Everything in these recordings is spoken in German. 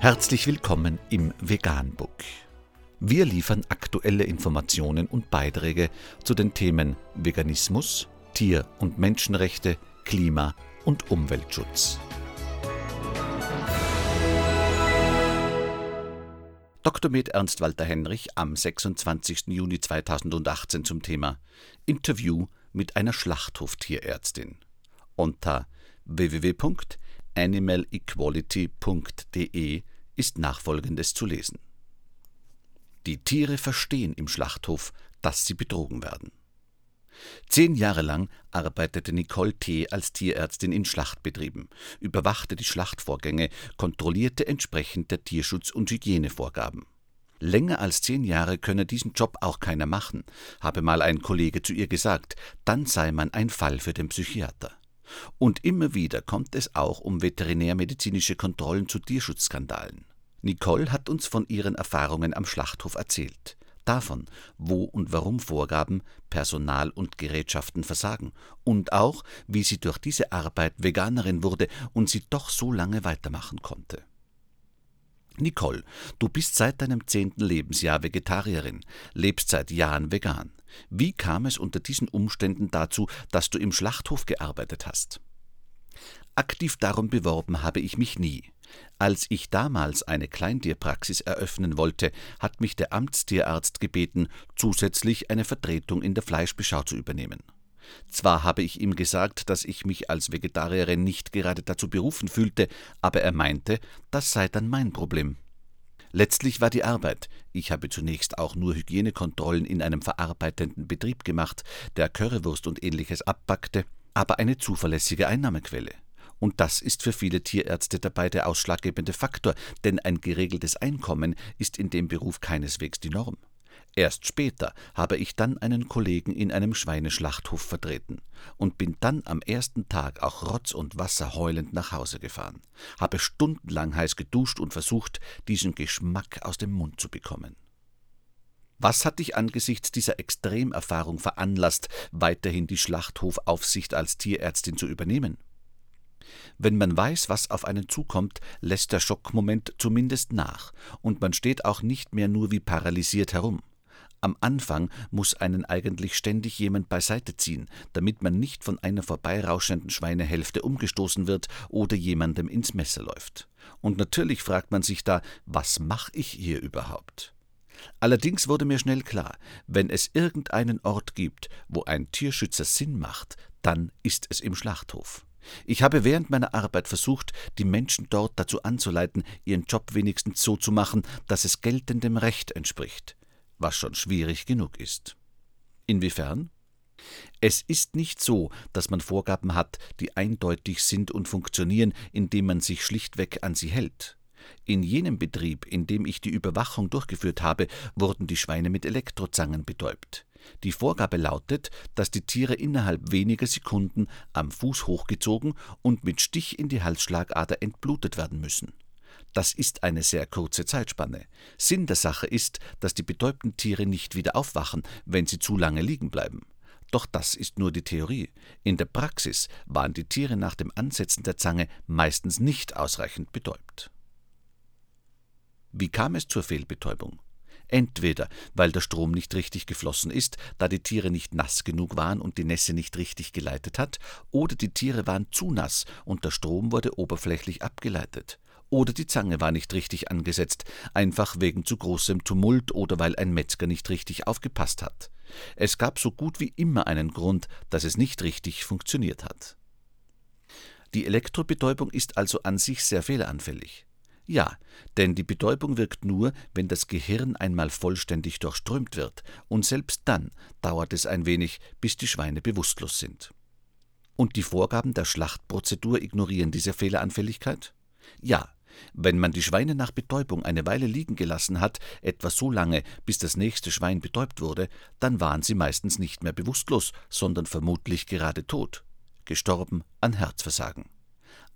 Herzlich willkommen im Veganbook. Wir liefern aktuelle Informationen und Beiträge zu den Themen Veganismus, Tier- und Menschenrechte, Klima- und Umweltschutz. Dr. Med Ernst Walter Henrich am 26. Juni 2018 zum Thema Interview mit einer Schlachthoftierärztin unter www.animalequality.de ist nachfolgendes zu lesen. Die Tiere verstehen im Schlachthof, dass sie betrogen werden. Zehn Jahre lang arbeitete Nicole T. als Tierärztin in Schlachtbetrieben, überwachte die Schlachtvorgänge, kontrollierte entsprechend der Tierschutz- und Hygienevorgaben. Länger als zehn Jahre könne diesen Job auch keiner machen, habe mal ein Kollege zu ihr gesagt, dann sei man ein Fall für den Psychiater. Und immer wieder kommt es auch um veterinärmedizinische Kontrollen zu Tierschutzskandalen. Nicole hat uns von ihren Erfahrungen am Schlachthof erzählt davon, wo und warum Vorgaben, Personal und Gerätschaften versagen und auch, wie sie durch diese Arbeit Veganerin wurde und sie doch so lange weitermachen konnte. Nicole, du bist seit deinem zehnten Lebensjahr Vegetarierin, lebst seit Jahren vegan. Wie kam es unter diesen Umständen dazu, dass du im Schlachthof gearbeitet hast? Aktiv darum beworben habe ich mich nie. Als ich damals eine Kleintierpraxis eröffnen wollte, hat mich der Amtstierarzt gebeten, zusätzlich eine Vertretung in der Fleischbeschau zu übernehmen. Zwar habe ich ihm gesagt, dass ich mich als Vegetarierin nicht gerade dazu berufen fühlte, aber er meinte, das sei dann mein Problem. Letztlich war die Arbeit, ich habe zunächst auch nur Hygienekontrollen in einem verarbeitenden Betrieb gemacht, der Currywurst und ähnliches abbackte, aber eine zuverlässige Einnahmequelle. Und das ist für viele Tierärzte dabei der ausschlaggebende Faktor, denn ein geregeltes Einkommen ist in dem Beruf keineswegs die Norm. Erst später habe ich dann einen Kollegen in einem Schweineschlachthof vertreten und bin dann am ersten Tag auch Rotz und Wasser heulend nach Hause gefahren, habe stundenlang heiß geduscht und versucht, diesen Geschmack aus dem Mund zu bekommen. Was hat dich angesichts dieser Extremerfahrung veranlasst, weiterhin die Schlachthofaufsicht als Tierärztin zu übernehmen? Wenn man weiß, was auf einen zukommt, lässt der Schockmoment zumindest nach, und man steht auch nicht mehr nur wie paralysiert herum. Am Anfang muss einen eigentlich ständig jemand beiseite ziehen, damit man nicht von einer vorbeirauschenden Schweinehälfte umgestoßen wird oder jemandem ins Messer läuft. Und natürlich fragt man sich da, was mache ich hier überhaupt? Allerdings wurde mir schnell klar, wenn es irgendeinen Ort gibt, wo ein Tierschützer Sinn macht, dann ist es im Schlachthof. Ich habe während meiner Arbeit versucht, die Menschen dort dazu anzuleiten, ihren Job wenigstens so zu machen, dass es geltendem Recht entspricht, was schon schwierig genug ist. Inwiefern? Es ist nicht so, dass man Vorgaben hat, die eindeutig sind und funktionieren, indem man sich schlichtweg an sie hält. In jenem Betrieb, in dem ich die Überwachung durchgeführt habe, wurden die Schweine mit Elektrozangen betäubt. Die Vorgabe lautet, dass die Tiere innerhalb weniger Sekunden am Fuß hochgezogen und mit Stich in die Halsschlagader entblutet werden müssen. Das ist eine sehr kurze Zeitspanne. Sinn der Sache ist, dass die betäubten Tiere nicht wieder aufwachen, wenn sie zu lange liegen bleiben. Doch das ist nur die Theorie. In der Praxis waren die Tiere nach dem Ansetzen der Zange meistens nicht ausreichend betäubt. Wie kam es zur Fehlbetäubung? Entweder weil der Strom nicht richtig geflossen ist, da die Tiere nicht nass genug waren und die Nässe nicht richtig geleitet hat, oder die Tiere waren zu nass und der Strom wurde oberflächlich abgeleitet. Oder die Zange war nicht richtig angesetzt, einfach wegen zu großem Tumult oder weil ein Metzger nicht richtig aufgepasst hat. Es gab so gut wie immer einen Grund, dass es nicht richtig funktioniert hat. Die Elektrobetäubung ist also an sich sehr fehleranfällig. Ja, denn die Betäubung wirkt nur, wenn das Gehirn einmal vollständig durchströmt wird, und selbst dann dauert es ein wenig, bis die Schweine bewusstlos sind. Und die Vorgaben der Schlachtprozedur ignorieren diese Fehleranfälligkeit? Ja, wenn man die Schweine nach Betäubung eine Weile liegen gelassen hat, etwa so lange, bis das nächste Schwein betäubt wurde, dann waren sie meistens nicht mehr bewusstlos, sondern vermutlich gerade tot, gestorben an Herzversagen.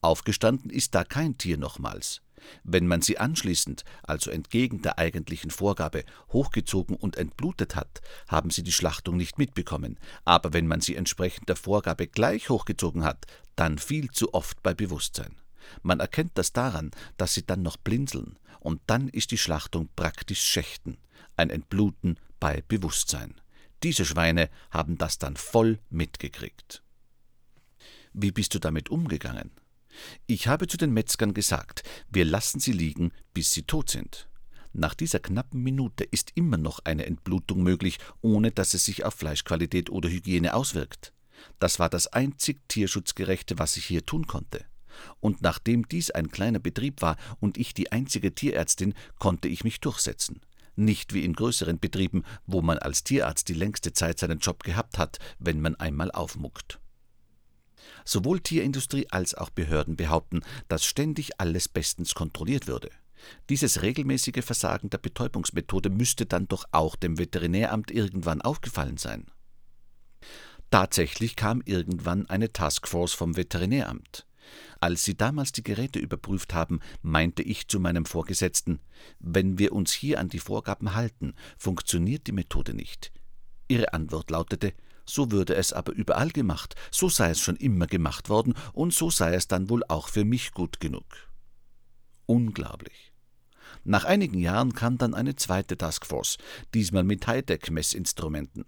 Aufgestanden ist da kein Tier nochmals. Wenn man sie anschließend, also entgegen der eigentlichen Vorgabe, hochgezogen und entblutet hat, haben sie die Schlachtung nicht mitbekommen, aber wenn man sie entsprechend der Vorgabe gleich hochgezogen hat, dann viel zu oft bei Bewusstsein. Man erkennt das daran, dass sie dann noch blinzeln, und dann ist die Schlachtung praktisch Schächten, ein Entbluten bei Bewusstsein. Diese Schweine haben das dann voll mitgekriegt. Wie bist du damit umgegangen? Ich habe zu den Metzgern gesagt, wir lassen sie liegen, bis sie tot sind. Nach dieser knappen Minute ist immer noch eine Entblutung möglich, ohne dass es sich auf Fleischqualität oder Hygiene auswirkt. Das war das einzig Tierschutzgerechte, was ich hier tun konnte. Und nachdem dies ein kleiner Betrieb war und ich die einzige Tierärztin, konnte ich mich durchsetzen. Nicht wie in größeren Betrieben, wo man als Tierarzt die längste Zeit seinen Job gehabt hat, wenn man einmal aufmuckt. Sowohl Tierindustrie als auch Behörden behaupten, dass ständig alles bestens kontrolliert würde. Dieses regelmäßige Versagen der Betäubungsmethode müsste dann doch auch dem Veterinäramt irgendwann aufgefallen sein. Tatsächlich kam irgendwann eine Taskforce vom Veterinäramt. Als sie damals die Geräte überprüft haben, meinte ich zu meinem Vorgesetzten, wenn wir uns hier an die Vorgaben halten, funktioniert die Methode nicht. Ihre Antwort lautete, so würde es aber überall gemacht, so sei es schon immer gemacht worden, und so sei es dann wohl auch für mich gut genug. Unglaublich. Nach einigen Jahren kam dann eine zweite Taskforce, diesmal mit Hightech-Messinstrumenten.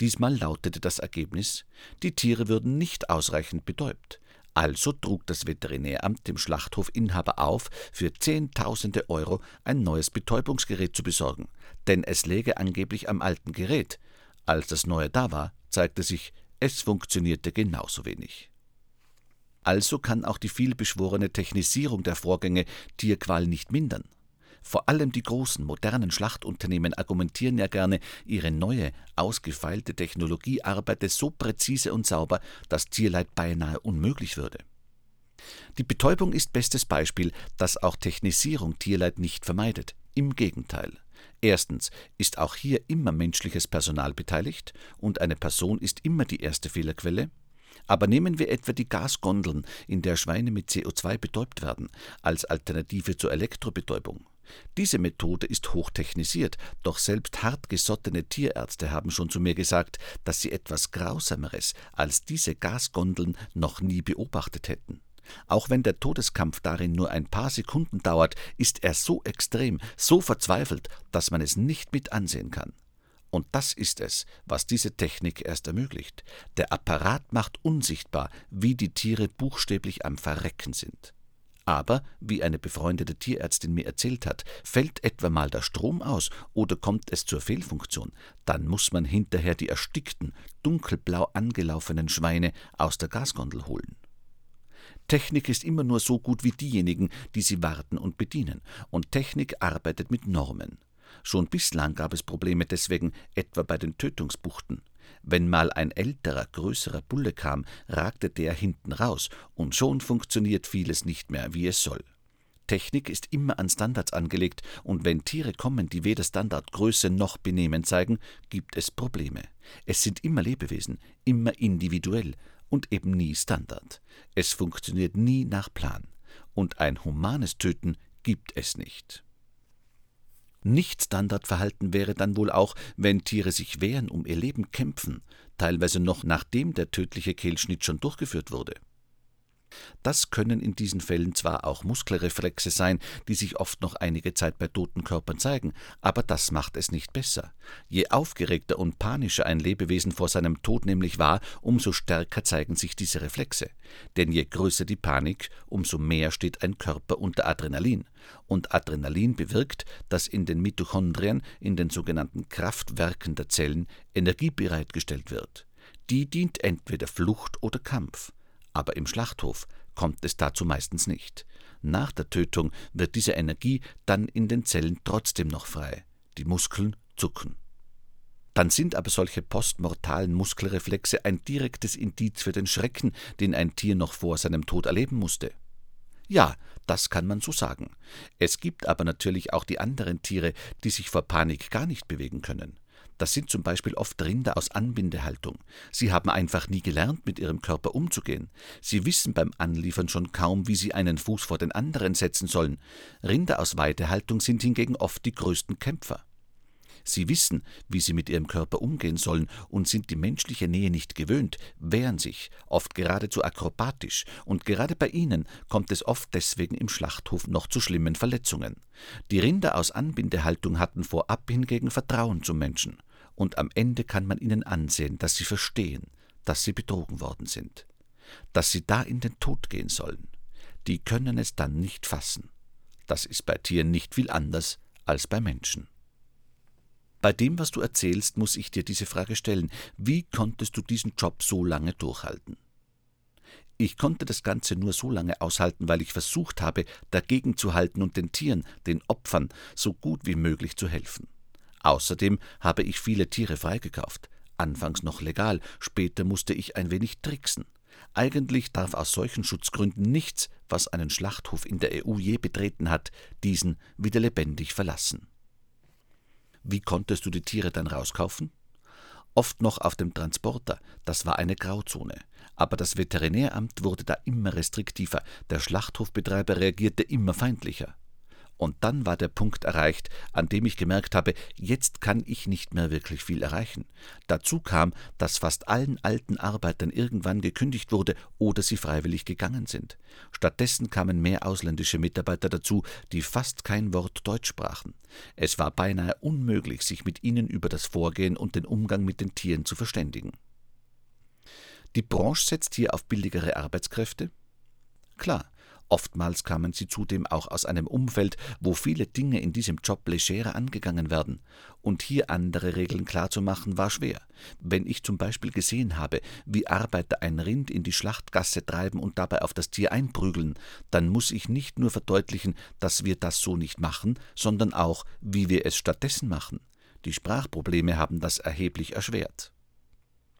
Diesmal lautete das Ergebnis, die Tiere würden nicht ausreichend betäubt. Also trug das Veterinäramt dem Schlachthofinhaber auf, für Zehntausende Euro ein neues Betäubungsgerät zu besorgen, denn es läge angeblich am alten Gerät. Als das neue da war, zeigte sich, es funktionierte genauso wenig. Also kann auch die vielbeschworene Technisierung der Vorgänge Tierqual nicht mindern. Vor allem die großen, modernen Schlachtunternehmen argumentieren ja gerne, ihre neue, ausgefeilte Technologie arbeite so präzise und sauber, dass Tierleid beinahe unmöglich würde. Die Betäubung ist bestes Beispiel, dass auch Technisierung Tierleid nicht vermeidet. Im Gegenteil. Erstens ist auch hier immer menschliches Personal beteiligt und eine Person ist immer die erste Fehlerquelle. Aber nehmen wir etwa die Gasgondeln, in der Schweine mit CO2 betäubt werden, als Alternative zur Elektrobetäubung. Diese Methode ist hochtechnisiert, doch selbst hartgesottene Tierärzte haben schon zu mir gesagt, dass sie etwas Grausameres als diese Gasgondeln noch nie beobachtet hätten. Auch wenn der Todeskampf darin nur ein paar Sekunden dauert, ist er so extrem, so verzweifelt, dass man es nicht mit ansehen kann. Und das ist es, was diese Technik erst ermöglicht. Der Apparat macht unsichtbar, wie die Tiere buchstäblich am Verrecken sind. Aber, wie eine befreundete Tierärztin mir erzählt hat, fällt etwa mal der Strom aus oder kommt es zur Fehlfunktion, dann muss man hinterher die erstickten, dunkelblau angelaufenen Schweine aus der Gasgondel holen. Technik ist immer nur so gut wie diejenigen, die sie warten und bedienen, und Technik arbeitet mit Normen. Schon bislang gab es Probleme deswegen, etwa bei den Tötungsbuchten. Wenn mal ein älterer, größerer Bulle kam, ragte der hinten raus, und schon funktioniert vieles nicht mehr, wie es soll. Technik ist immer an Standards angelegt, und wenn Tiere kommen, die weder Standardgröße noch Benehmen zeigen, gibt es Probleme. Es sind immer Lebewesen, immer individuell und eben nie Standard. Es funktioniert nie nach Plan. Und ein humanes Töten gibt es nicht. Nicht-Standardverhalten wäre dann wohl auch, wenn Tiere sich wehren, um ihr Leben kämpfen, teilweise noch nachdem der tödliche Kehlschnitt schon durchgeführt wurde. Das können in diesen Fällen zwar auch Muskelreflexe sein, die sich oft noch einige Zeit bei toten Körpern zeigen, aber das macht es nicht besser. Je aufgeregter und panischer ein Lebewesen vor seinem Tod nämlich war, umso stärker zeigen sich diese Reflexe. Denn je größer die Panik, umso mehr steht ein Körper unter Adrenalin. Und Adrenalin bewirkt, dass in den Mitochondrien, in den sogenannten Kraftwerken der Zellen, Energie bereitgestellt wird. Die dient entweder Flucht oder Kampf aber im Schlachthof kommt es dazu meistens nicht. Nach der Tötung wird diese Energie dann in den Zellen trotzdem noch frei. Die Muskeln zucken. Dann sind aber solche postmortalen Muskelreflexe ein direktes Indiz für den Schrecken, den ein Tier noch vor seinem Tod erleben musste. Ja, das kann man so sagen. Es gibt aber natürlich auch die anderen Tiere, die sich vor Panik gar nicht bewegen können. Das sind zum Beispiel oft Rinder aus Anbindehaltung. Sie haben einfach nie gelernt, mit ihrem Körper umzugehen. Sie wissen beim Anliefern schon kaum, wie sie einen Fuß vor den anderen setzen sollen. Rinder aus Weidehaltung sind hingegen oft die größten Kämpfer. Sie wissen, wie sie mit ihrem Körper umgehen sollen und sind die menschliche Nähe nicht gewöhnt, wehren sich, oft geradezu akrobatisch, und gerade bei ihnen kommt es oft deswegen im Schlachthof noch zu schlimmen Verletzungen. Die Rinder aus Anbindehaltung hatten vorab hingegen Vertrauen zum Menschen, und am Ende kann man ihnen ansehen, dass sie verstehen, dass sie betrogen worden sind, dass sie da in den Tod gehen sollen. Die können es dann nicht fassen. Das ist bei Tieren nicht viel anders als bei Menschen. Bei dem, was du erzählst, muss ich dir diese Frage stellen. Wie konntest du diesen Job so lange durchhalten? Ich konnte das Ganze nur so lange aushalten, weil ich versucht habe, dagegen zu halten und den Tieren, den Opfern, so gut wie möglich zu helfen. Außerdem habe ich viele Tiere freigekauft. Anfangs noch legal, später musste ich ein wenig tricksen. Eigentlich darf aus solchen Schutzgründen nichts, was einen Schlachthof in der EU je betreten hat, diesen wieder lebendig verlassen. Wie konntest du die Tiere dann rauskaufen? Oft noch auf dem Transporter, das war eine Grauzone. Aber das Veterinäramt wurde da immer restriktiver, der Schlachthofbetreiber reagierte immer feindlicher. Und dann war der Punkt erreicht, an dem ich gemerkt habe, jetzt kann ich nicht mehr wirklich viel erreichen. Dazu kam, dass fast allen alten Arbeitern irgendwann gekündigt wurde oder sie freiwillig gegangen sind. Stattdessen kamen mehr ausländische Mitarbeiter dazu, die fast kein Wort Deutsch sprachen. Es war beinahe unmöglich, sich mit ihnen über das Vorgehen und den Umgang mit den Tieren zu verständigen. Die Branche setzt hier auf billigere Arbeitskräfte? Klar, Oftmals kamen sie zudem auch aus einem Umfeld, wo viele Dinge in diesem Job legerer angegangen werden. Und hier andere Regeln klarzumachen, war schwer. Wenn ich zum Beispiel gesehen habe, wie Arbeiter ein Rind in die Schlachtgasse treiben und dabei auf das Tier einprügeln, dann muss ich nicht nur verdeutlichen, dass wir das so nicht machen, sondern auch, wie wir es stattdessen machen. Die Sprachprobleme haben das erheblich erschwert.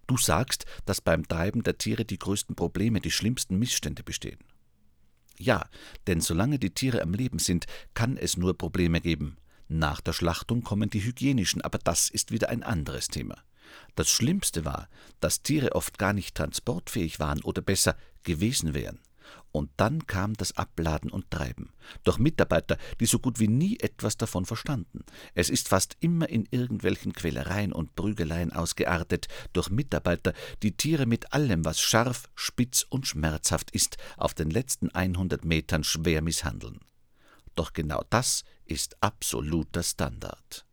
Du sagst, dass beim Treiben der Tiere die größten Probleme, die schlimmsten Missstände bestehen. Ja, denn solange die Tiere am Leben sind, kann es nur Probleme geben. Nach der Schlachtung kommen die hygienischen, aber das ist wieder ein anderes Thema. Das Schlimmste war, dass Tiere oft gar nicht transportfähig waren oder besser gewesen wären. Und dann kam das Abladen und Treiben. Durch Mitarbeiter, die so gut wie nie etwas davon verstanden. Es ist fast immer in irgendwelchen Quälereien und Prügeleien ausgeartet, durch Mitarbeiter, die Tiere mit allem, was scharf, spitz und schmerzhaft ist, auf den letzten 100 Metern schwer misshandeln. Doch genau das ist absoluter Standard.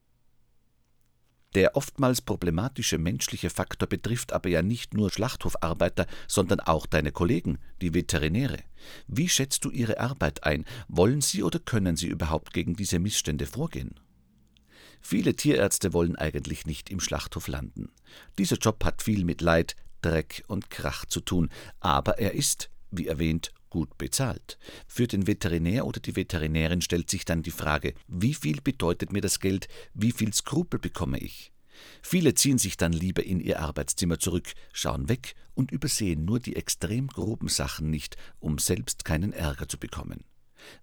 Der oftmals problematische menschliche Faktor betrifft aber ja nicht nur Schlachthofarbeiter, sondern auch deine Kollegen, die Veterinäre. Wie schätzt du ihre Arbeit ein? Wollen sie oder können sie überhaupt gegen diese Missstände vorgehen? Viele Tierärzte wollen eigentlich nicht im Schlachthof landen. Dieser Job hat viel mit Leid, Dreck und Krach zu tun, aber er ist, wie erwähnt, gut bezahlt. Für den Veterinär oder die Veterinärin stellt sich dann die Frage, wie viel bedeutet mir das Geld, wie viel Skrupel bekomme ich? Viele ziehen sich dann lieber in ihr Arbeitszimmer zurück, schauen weg und übersehen nur die extrem groben Sachen nicht, um selbst keinen Ärger zu bekommen.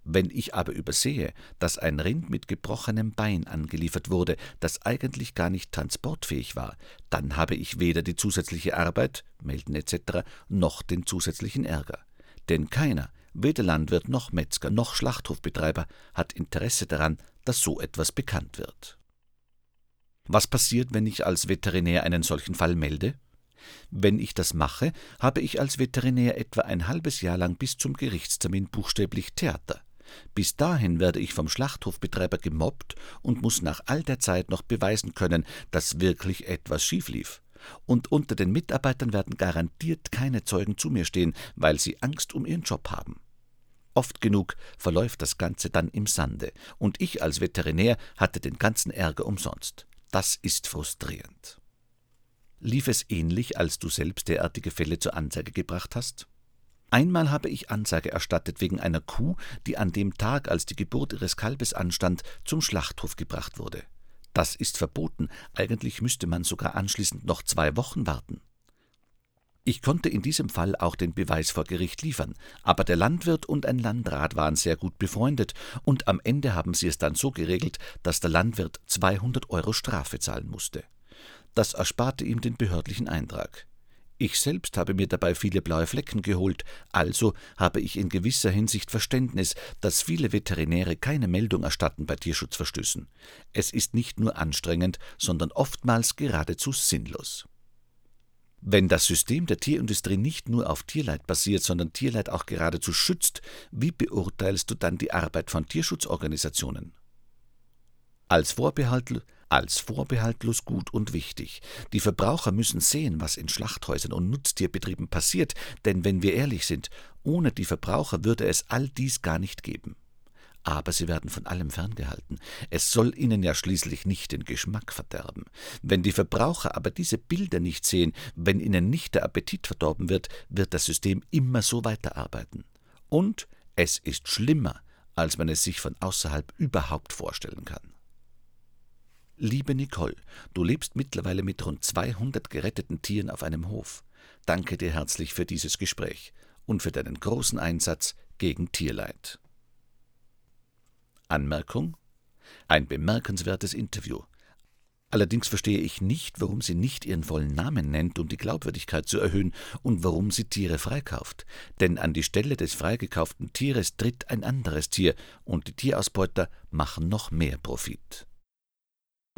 Wenn ich aber übersehe, dass ein Rind mit gebrochenem Bein angeliefert wurde, das eigentlich gar nicht transportfähig war, dann habe ich weder die zusätzliche Arbeit, melden etc., noch den zusätzlichen Ärger. Denn keiner, weder Landwirt noch Metzger noch Schlachthofbetreiber, hat Interesse daran, dass so etwas bekannt wird. Was passiert, wenn ich als Veterinär einen solchen Fall melde? Wenn ich das mache, habe ich als Veterinär etwa ein halbes Jahr lang bis zum Gerichtstermin buchstäblich Theater. Bis dahin werde ich vom Schlachthofbetreiber gemobbt und muss nach all der Zeit noch beweisen können, dass wirklich etwas schief lief. Und unter den Mitarbeitern werden garantiert keine Zeugen zu mir stehen, weil sie Angst um ihren Job haben. Oft genug verläuft das Ganze dann im Sande, und ich als Veterinär hatte den ganzen Ärger umsonst. Das ist frustrierend. Lief es ähnlich, als du selbst derartige Fälle zur Anzeige gebracht hast? Einmal habe ich Anzeige erstattet wegen einer Kuh, die an dem Tag, als die Geburt ihres Kalbes anstand, zum Schlachthof gebracht wurde. Das ist verboten, eigentlich müsste man sogar anschließend noch zwei Wochen warten. Ich konnte in diesem Fall auch den Beweis vor Gericht liefern, aber der Landwirt und ein Landrat waren sehr gut befreundet, und am Ende haben sie es dann so geregelt, dass der Landwirt 200 Euro Strafe zahlen musste. Das ersparte ihm den behördlichen Eintrag. Ich selbst habe mir dabei viele blaue Flecken geholt, also habe ich in gewisser Hinsicht Verständnis, dass viele Veterinäre keine Meldung erstatten bei Tierschutzverstößen. Es ist nicht nur anstrengend, sondern oftmals geradezu sinnlos. Wenn das System der Tierindustrie nicht nur auf Tierleid basiert, sondern Tierleid auch geradezu schützt, wie beurteilst du dann die Arbeit von Tierschutzorganisationen? Als Vorbehalt als vorbehaltlos gut und wichtig. Die Verbraucher müssen sehen, was in Schlachthäusern und Nutztierbetrieben passiert, denn wenn wir ehrlich sind, ohne die Verbraucher würde es all dies gar nicht geben. Aber sie werden von allem ferngehalten. Es soll ihnen ja schließlich nicht den Geschmack verderben. Wenn die Verbraucher aber diese Bilder nicht sehen, wenn ihnen nicht der Appetit verdorben wird, wird das System immer so weiterarbeiten. Und es ist schlimmer, als man es sich von außerhalb überhaupt vorstellen kann. Liebe Nicole, du lebst mittlerweile mit rund 200 geretteten Tieren auf einem Hof. Danke dir herzlich für dieses Gespräch und für deinen großen Einsatz gegen Tierleid. Anmerkung? Ein bemerkenswertes Interview. Allerdings verstehe ich nicht, warum sie nicht ihren vollen Namen nennt, um die Glaubwürdigkeit zu erhöhen, und warum sie Tiere freikauft. Denn an die Stelle des freigekauften Tieres tritt ein anderes Tier, und die Tierausbeuter machen noch mehr Profit.